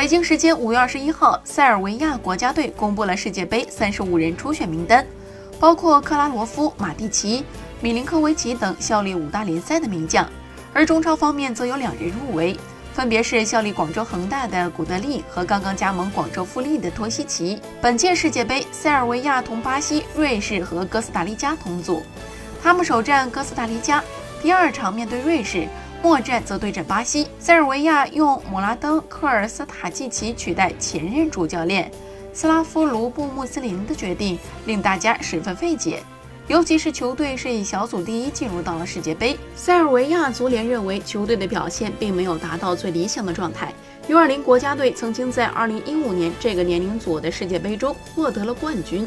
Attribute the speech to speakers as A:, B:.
A: 北京时间五月二十一号，塞尔维亚国家队公布了世界杯三十五人初选名单，包括克拉罗夫、马蒂奇、米林科维奇等效力五大联赛的名将。而中超方面则有两人入围，分别是效力广州恒大的古德利和刚刚加盟广州富力的托西奇。本届世界杯，塞尔维亚同巴西、瑞士和哥斯达黎加同组，他们首战哥斯达黎加，第二场面对瑞士。末战则对阵巴西，塞尔维亚用姆拉登科尔斯塔季奇取代前任主教练斯拉夫卢布穆斯林的决定令大家十分费解，尤其是球队是以小组第一进入到了世界杯。塞尔维亚足联认为球队的表现并没有达到最理想的状态。U20 国家队曾经在2015年这个年龄组的世界杯中获得了冠军。